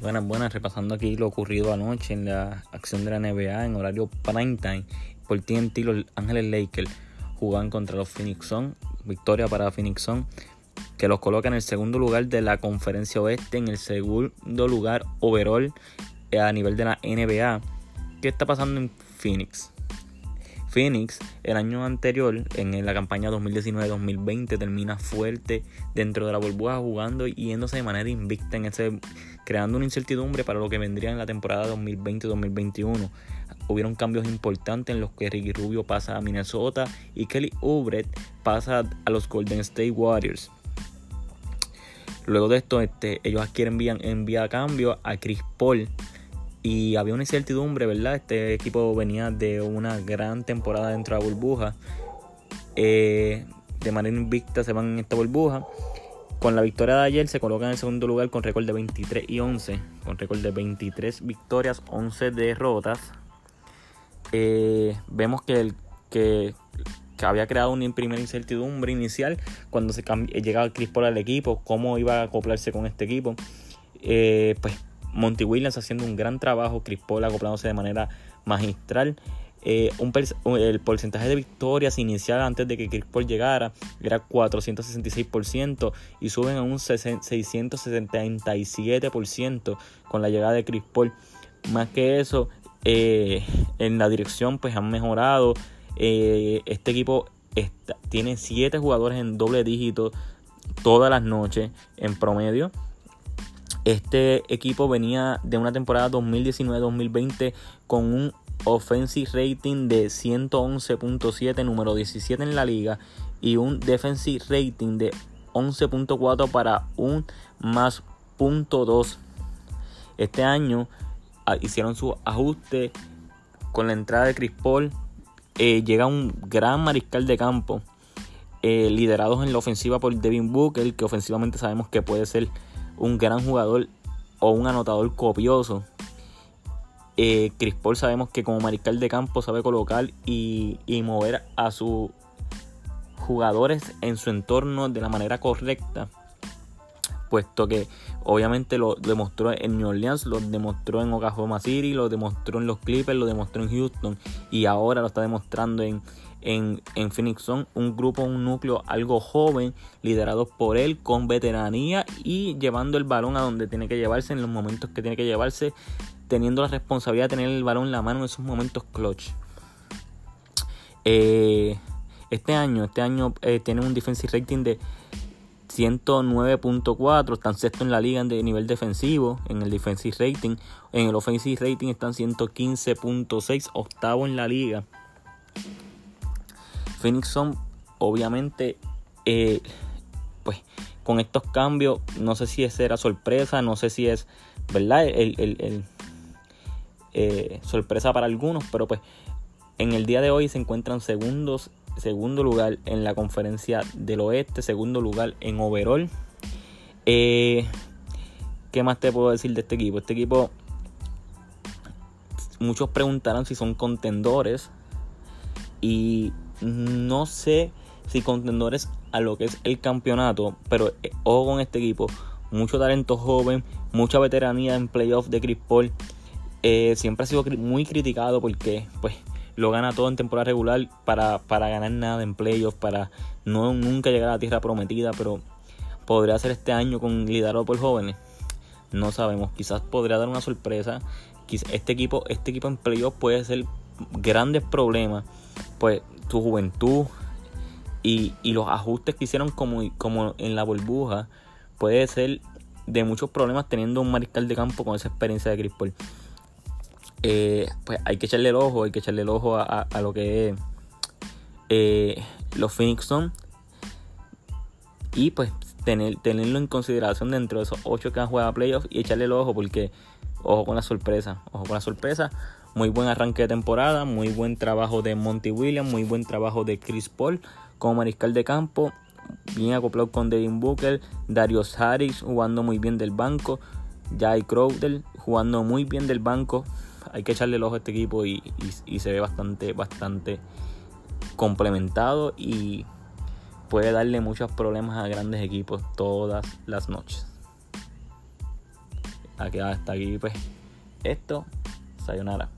Buenas, buenas, repasando aquí lo ocurrido anoche en la acción de la NBA en horario prime time. Por TNT, los Ángeles Lakers jugaban contra los Phoenix Suns. Victoria para Phoenix Suns, que los coloca en el segundo lugar de la conferencia oeste, en el segundo lugar overall eh, a nivel de la NBA. ¿Qué está pasando en Phoenix? Phoenix el año anterior, en la campaña 2019-2020, termina fuerte dentro de la burbuja jugando y yéndose de manera invicta en ese, creando una incertidumbre para lo que vendría en la temporada 2020-2021. Hubieron cambios importantes en los que Ricky Rubio pasa a Minnesota y Kelly Oubre pasa a los Golden State Warriors. Luego de esto, este, ellos adquieren envía a cambio a Chris Paul y había una incertidumbre, ¿verdad? Este equipo venía de una gran temporada dentro de la burbuja. Eh, de manera invicta se van en esta burbuja. Con la victoria de ayer se colocan en el segundo lugar con récord de 23 y 11. Con récord de 23 victorias, 11 derrotas. Eh, vemos que, que, había creado una primera incertidumbre inicial cuando se llegaba Chris Paul al equipo, cómo iba a acoplarse con este equipo. Eh, pues Monty Williams haciendo un gran trabajo, Chris Paul acoplándose de manera magistral. Eh, el porcentaje de victorias inicial antes de que Chris Paul llegara era 466% y suben a un 677% con la llegada de Chris Paul. Más que eso, eh, en la dirección pues han mejorado. Eh, este equipo tiene 7 jugadores en doble dígito todas las noches en promedio. Este equipo venía de una temporada 2019-2020 con un offensive rating de 111.7, número 17 en la liga, y un defensive rating de 11.4 para un más punto 2. Este año ah, hicieron su ajuste con la entrada de Chris Paul. Eh, llega un gran mariscal de campo, eh, liderados en la ofensiva por Devin Booker, que ofensivamente sabemos que puede ser un gran jugador o un anotador copioso. Eh, Chris Paul sabemos que como mariscal de campo sabe colocar y, mover a sus jugadores en su entorno de la manera correcta. Puesto que obviamente lo demostró en New Orleans, lo demostró en Oklahoma City, lo demostró en los Clippers, lo demostró en Houston y ahora lo está demostrando en, en, Phoenix son un grupo, un núcleo algo joven, liderado por él con veteranía y llevando el balón a donde tiene que llevarse en los momentos que tiene que llevarse, teniendo la responsabilidad de tener el balón en la mano en esos momentos clutch. Eh, este año, este año eh, tiene un defensive rating de 109.4, están sexto en la liga de nivel defensivo, en el defensive rating, en el offensive rating están 115.6, octavo en la liga. Phoenix son obviamente eh, pues con estos cambios no sé si es era sorpresa no sé si es verdad el, eh, sorpresa para algunos pero pues en el día de hoy se encuentran segundos segundo lugar en la conferencia del oeste segundo lugar en overall. Eh, qué más te puedo decir de este equipo este equipo muchos preguntarán si son contendores y no sé si contendores a lo que es el campeonato, pero eh, ojo con este equipo. Mucho talento joven, mucha veteranía en playoffs de Chris Paul. Eh, siempre ha sido muy criticado porque pues lo gana todo en temporada regular para, para ganar nada en playoffs, para no nunca llegar a la tierra prometida, pero podría ser este año con liderado por jóvenes. No sabemos, quizás podría dar una sorpresa. Este equipo, este equipo en playoffs puede ser grandes problemas. Pues su juventud y, los ajustes que hicieron como, como en la burbuja puede ser de muchos problemas teniendo un mariscal de campo con esa experiencia de Chris. Eh, pues hay que echarle el ojo, hay que echarle el ojo a, lo que es eh, los Phoenix son y pues tener, tenerlo en consideración dentro de esos ocho que han jugado a playoffs y echarle el ojo porque ojo con la sorpresa, ojo con la sorpresa. Muy buen arranque de temporada, muy buen trabajo de Monty Williams, muy buen trabajo de Chris Paul como mariscal de campo, bien acoplado con Devin Booker, Darius Harris jugando muy bien del banco, Jay Crowder jugando muy bien del banco. Hay que echarle el ojo a este equipo y, y se ve bastante, bastante complementado y puede darle muchos problemas a grandes equipos todas las noches. Aquí hasta aquí pues esto. Sayonara.